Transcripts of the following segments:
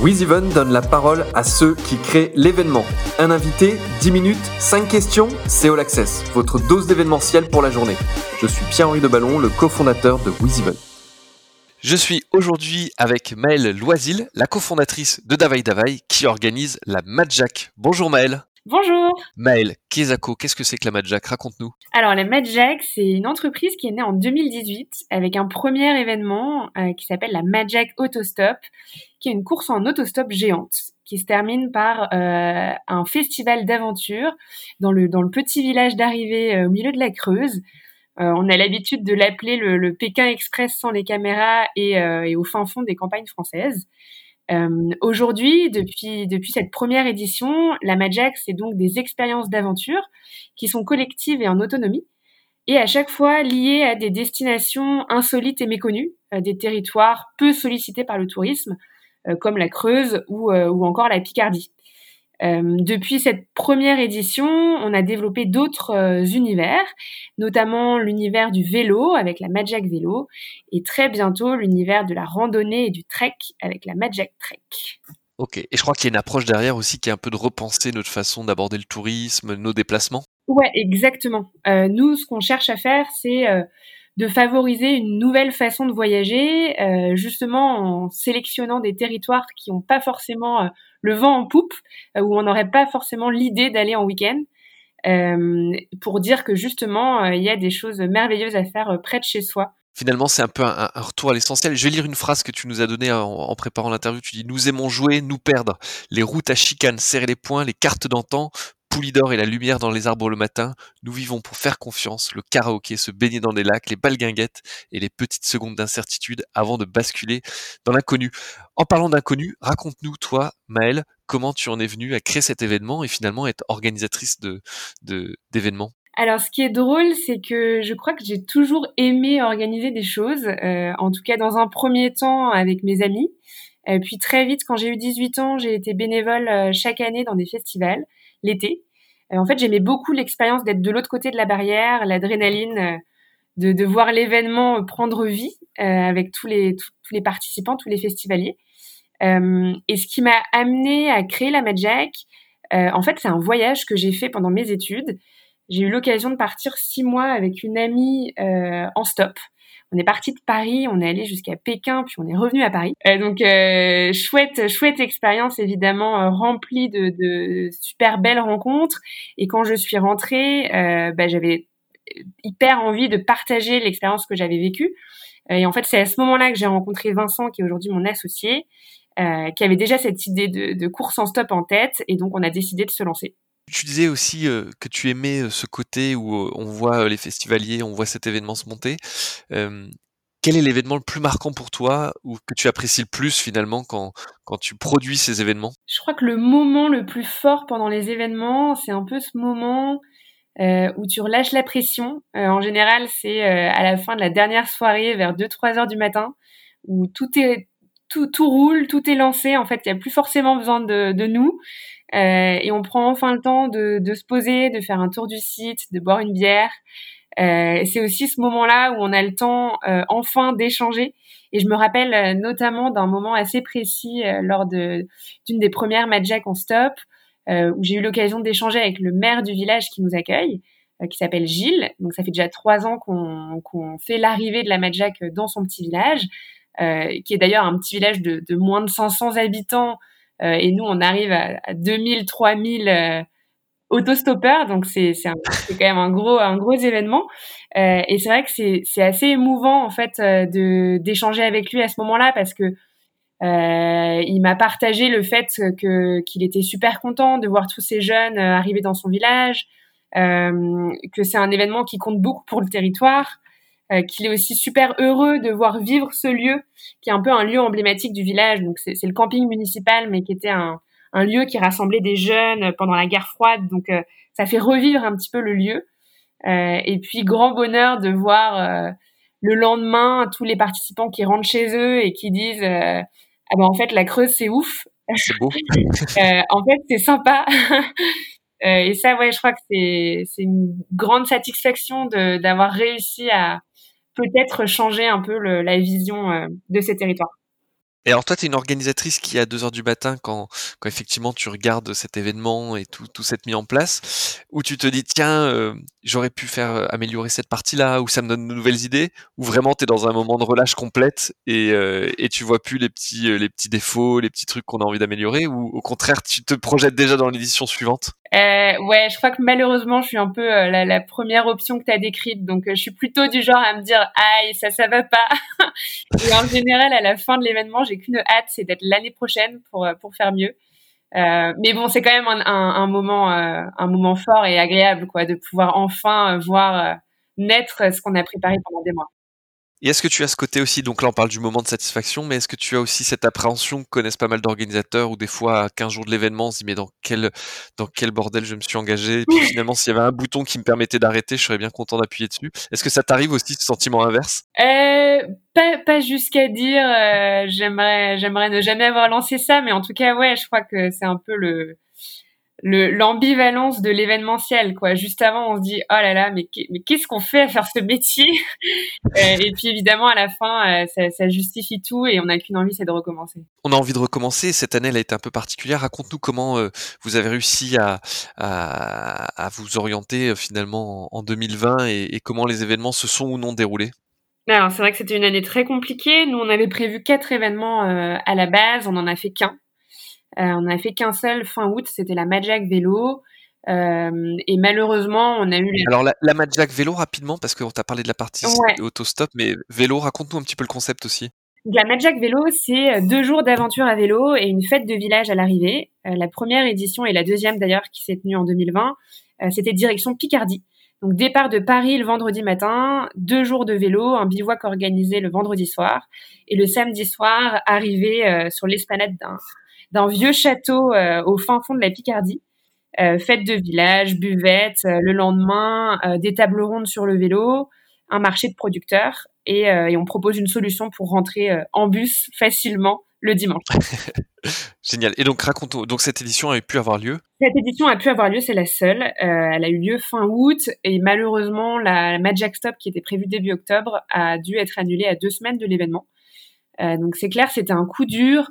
WizEven donne la parole à ceux qui créent l'événement. Un invité, 10 minutes, 5 questions, c'est All Access, votre dose d'événementiel pour la journée. Je suis Pierre-Henri de Ballon, le cofondateur de WizEven. Je suis aujourd'hui avec Maëlle Loisil, la cofondatrice de Davai Davai, qui organise la Madjack. Bonjour Maëlle. Bonjour Maëlle, Kezako, qu'est-ce que c'est que la Madjack Raconte-nous. Alors la Madjack, c'est une entreprise qui est née en 2018 avec un premier événement euh, qui s'appelle la Madjack Autostop, qui est une course en autostop géante qui se termine par euh, un festival d'aventure dans le, dans le petit village d'arrivée euh, au milieu de la Creuse. on a l'habitude de l'appeler le, Pékin Express sans les caméras et, et au fin fond des campagnes françaises. Euh, Aujourd'hui, depuis, cette première édition, la Majak, c'est donc des expériences d'aventure qui sont collectives et en autonomie, et à chaque fois liées à des destinations insolites et méconnues, euh, des territoires peu sollicités par le tourisme, euh, comme la Creuse ou encore la Picardie. Euh, depuis cette première édition, on a développé d'autres euh, univers, notamment l'univers du vélo avec la Magic Vélo et très bientôt l'univers de la randonnée et du trek avec la Magic Trek. Ok, et je crois qu'il y a une approche derrière aussi qui est un peu de repenser notre façon d'aborder le tourisme, nos déplacements. Ouais, exactement. Euh, nous, ce qu'on cherche à faire, c'est de favoriser une nouvelle façon de voyager, justement en sélectionnant des territoires qui n'ont pas forcément le vent en poupe, euh, où on n'aurait pas forcément l'idée d'aller en week-end, pour dire que justement il y a des choses merveilleuses à faire près de chez soi. Finalement, c'est un peu un, retour à l'essentiel. Je vais lire une phrase que tu nous as donnée en, en préparant l'interview. Tu dis Nous aimons jouer, nous perdre. Les routes à chicane, serrer les poings, les cartes d'antan, Poulidor et la lumière dans les arbres le matin, nous vivons pour faire confiance, le karaoké, se baigner dans des lacs, les balguinguettes et les petites secondes d'incertitude avant de basculer dans l'inconnu. En parlant d'inconnu, raconte-nous, toi, Maëlle, comment tu en es venue à créer cet événement et finalement être organisatrice de, d'événements? Alors, ce qui est drôle, c'est que je crois que j'ai toujours aimé organiser des choses, euh, en tout cas dans un premier temps avec mes amis. Euh, puis très vite, quand j'ai eu 18 ans, j'ai été bénévole euh, chaque année dans des festivals l'été. Euh, en fait, j'aimais beaucoup l'expérience d'être de l'autre côté de la barrière, l'adrénaline, euh, de, de voir l'événement prendre vie euh, avec tous les, tous, les participants, tous les festivaliers. et ce qui m'a amené à créer la Magic, en fait, c'est un voyage que j'ai fait pendant mes études. J'ai eu l'occasion de partir six mois avec une amie en stop. On est parti de Paris, on est allé jusqu'à Pékin, puis on est revenu à Paris. Euh, donc euh, chouette, chouette expérience évidemment euh, remplie de, de, super belles rencontres. Et quand je suis rentrée, euh, bah, j'avais hyper envie de partager l'expérience que j'avais vécue. Et en fait, c'est à ce moment-là que j'ai rencontré Vincent, qui est aujourd'hui mon associé, qui avait déjà cette idée de, de course en stop en tête, et donc on a décidé de se lancer. Tu disais aussi que tu aimais ce côté où on voit les festivaliers, on voit cet événement se monter. quel est l'événement le plus marquant pour toi ou que tu apprécies le plus finalement quand, quand tu produis ces événements? Je crois que le moment le plus fort pendant les événements, c'est un peu ce moment où tu relâches la pression. En général, c'est à la fin de la dernière soirée, vers 2-3 heures du matin, où tout est tout, tout roule, tout est lancé. En fait, il n'y a plus forcément besoin de, de nous. Euh, et on prend enfin le temps de, de, se poser, de faire un tour du site, de boire une bière. Euh, c'est aussi ce moment-là où on a le temps euh, enfin d'échanger. Et je me rappelle euh, notamment d'un moment assez précis euh, lors de d'une des premières Magic en stop, où j'ai eu l'occasion d'échanger avec le maire du village qui nous accueille, qui s'appelle Gilles. Donc ça fait déjà trois ans qu'on fait l'arrivée de la Magic dans son petit village, qui est d'ailleurs un petit village de, moins de 500 habitants euh, et nous, on arrive à, à 2000, 3000 euh, autostoppeurs, donc c'est quand même un gros un gros événement. Euh, et c'est vrai que c'est assez émouvant en fait euh, d'échanger avec lui à ce moment-là parce que euh, il m'a partagé le fait que qu'il était super content de voir tous ces jeunes arriver dans son village, euh, que c'est un événement qui compte beaucoup pour le territoire, euh, qu'il est aussi super heureux de voir vivre ce lieu, qui est un peu un lieu emblématique du village. Donc c'est le camping municipal, mais qui était un, un, lieu qui rassemblait des jeunes pendant la guerre froide. Donc euh, ça fait revivre un petit peu le lieu. Euh, et puis grand bonheur de voir le lendemain tous les participants qui rentrent chez eux et qui disent ah ben en fait la Creuse c'est ouf. C'est beau. en fait c'est sympa. et ça, ouais, je crois que c'est c'est une grande satisfaction d'avoir réussi à peut-être changer un peu le, la vision euh, de ces territoires. Et alors toi, tu es une organisatrice qui à 2 heures du matin, quand, quand effectivement tu regardes cet événement et tout, tout s'est mis en place, où tu te dis, tiens, euh, j'aurais pu faire euh, améliorer cette partie-là, ou ça me donne de nouvelles idées, ou vraiment tu es dans un moment de relâche complète et, euh, et tu vois plus les petits, les petits défauts, les petits trucs qu'on a envie d'améliorer, ou au contraire, tu te projettes déjà dans l'édition suivante? Euh, ouais, je crois que malheureusement, je suis un peu la, la, première option que tu as décrite. Donc, je suis plutôt du genre à me dire, aïe, ça, ça va pas. et en général, à la fin de l'événement, j'ai qu'une hâte, c'est d'être l'année prochaine pour, pour faire mieux. Euh, mais bon, c'est quand même un, un, un moment, euh, un moment fort et agréable, quoi, de pouvoir enfin voir naître ce qu'on a préparé pendant des mois. Et est-ce que tu as ce côté aussi, donc là on parle du moment de satisfaction, mais est-ce que tu as aussi cette appréhension que connaissent pas mal d'organisateurs où des fois à 15 jours de l'événement on se dit mais dans quel, dans quel bordel je me suis engagé, et puis finalement s'il y avait un bouton qui me permettait d'arrêter, je serais bien content d'appuyer dessus. Est-ce que ça t'arrive aussi ce sentiment inverse? Euh, Pas, pas jusqu'à dire euh, j'aimerais, j'aimerais ne jamais avoir lancé ça, mais en tout cas ouais, je crois que c'est un peu le l'ambivalence de l'événementiel quoi. Juste avant on se dit oh là là mais mais qu'est-ce qu'on fait à faire ce métier? Euh, et puis évidemment à la fin euh, ça, ça justifie tout et on n'a qu'une envie c'est de recommencer. On a envie de recommencer. Cette année elle a été un peu particulière. Raconte-nous comment euh, vous avez réussi à, à, à vous orienter finalement en 2020 et, et comment les événements se sont ou non déroulés? Alors c'est vrai que c'était une année très compliquée. Nous on avait prévu quatre événements à la base. On en a fait qu'un on n'a fait qu'un seul fin août, c'était la Majak Vélo. Euh, et malheureusement, on a eu. Alors la, la Vélo rapidement parce qu'on t'a parlé de la partie ouais. autostop, mais vélo, raconte-nous un petit peu le concept aussi. La Majak Vélo, c'est euh, deux jours d'aventure à vélo et une fête de village à l'arrivée. la première édition et la deuxième d'ailleurs qui s'est tenue en 2020, c'était direction Picardie. Donc départ de Paris le vendredi matin, deux jours de vélo, un bivouac organisé le vendredi soir et le samedi soir arrivé sur l'esplanade d'un d'un vieux château euh, au fin fond de la Picardie. Euh, fête de village, buvette, euh, le lendemain, des tables rondes sur le vélo, un marché de producteurs et, et on propose une solution pour rentrer en bus facilement le dimanche. Génial. Et donc raconte donc cette édition a pu avoir lieu? Cette édition a pu avoir lieu, c'est la seule. Euh, elle a eu lieu fin août et malheureusement la Magic Stop qui était prévue début octobre a dû être annulée à deux semaines de l'événement. Euh, donc c'est clair, c'était un coup dur.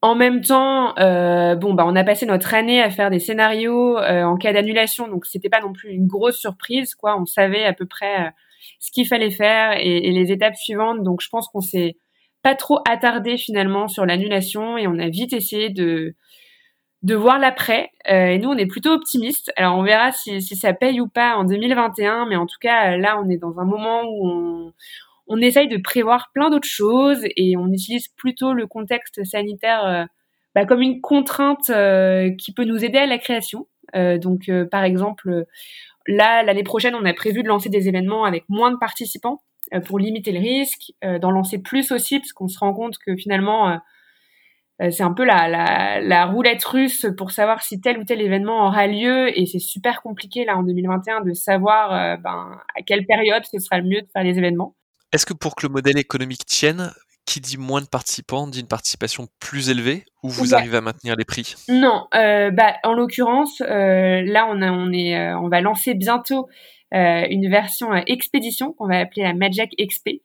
En même temps, euh, bon, bah, on a passé notre année à faire des scénarios euh, en cas d'annulation, donc c'était pas non plus une grosse surprise, quoi. On savait à peu près euh, ce qu'il fallait faire et, les étapes suivantes, donc je pense qu'on s'est pas trop attardé finalement sur l'annulation et on a vite essayé de de voir l'après. Euh, et nous, on est plutôt optimistes. Alors, on verra si, si ça paye ou pas en 2021, mais en tout cas, là, on est dans un moment où on on essaye de prévoir plein d'autres choses et on utilise plutôt le contexte sanitaire euh, bah, comme une contrainte euh, qui peut nous aider à la création. Euh, donc, par exemple, là, l'année prochaine, on a prévu de lancer des événements avec moins de participants pour limiter le risque, d'en lancer plus aussi, parce qu'on se rend compte que finalement, c'est un peu la, roulette russe pour savoir si tel ou tel événement aura lieu et c'est super compliqué là en 2021 de savoir ben, à quelle période ce sera le mieux de faire les événements. Est-ce que pour que le modèle économique tienne, qui dit moins de participants dit une participation plus élevée ou vous arrivez à maintenir les prix? Non, euh, bah, en l'occurrence, euh, là on, a, on, est, euh, on va lancer bientôt une version expédition qu'on va appeler la Magic XP.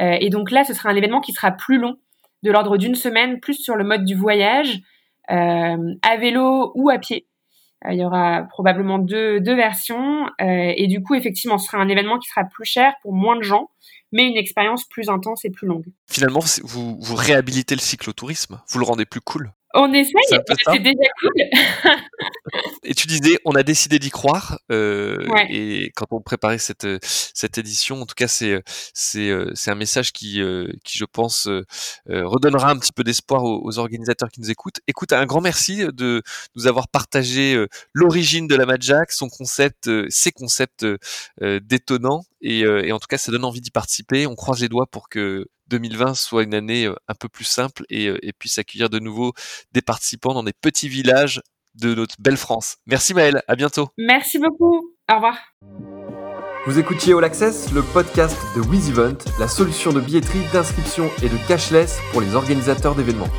et donc là, ce sera un événement qui sera plus long, de l'ordre d'une semaine, plus sur le mode du voyage, à vélo ou à pied. il y aura probablement deux, deux versions et du coup, effectivement, ce sera un événement qui sera plus cher pour moins de gens mais une expérience plus intense et plus longue. Finalement, vous, réhabilitez le cyclotourisme, vous le rendez plus cool. On essaye, c'est déjà cool. et tu disais, on a décidé d'y croire. Euh, ouais. Et quand on préparait cette cette édition, en tout cas, c'est c'est c'est un message qui euh, qui je pense euh, redonnera un petit peu d'espoir aux, aux, organisateurs qui nous écoutent. Écoute, un grand merci de nous avoir partagé euh, l'origine de la Madjack, son concept, euh, ses concepts détonnants. Et, et en tout cas, ça donne envie d'y participer. On croise les doigts pour que 2020 soit une année un peu plus simple et, et puisse accueillir de nouveau des participants dans des petits villages de notre belle France. Merci Maëlle, à bientôt. Merci beaucoup. Au revoir. Vous écoutiez All Access, le podcast de WizEvent, la solution de billetterie, d'inscription et de cashless pour les organisateurs d'événements.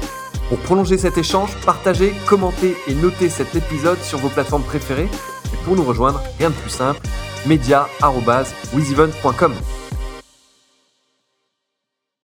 Pour prolonger cet échange, partagez, commentez et notez cet épisode sur vos plateformes préférées. Et pour nous rejoindre, rien de plus simple, media.wizevent.com.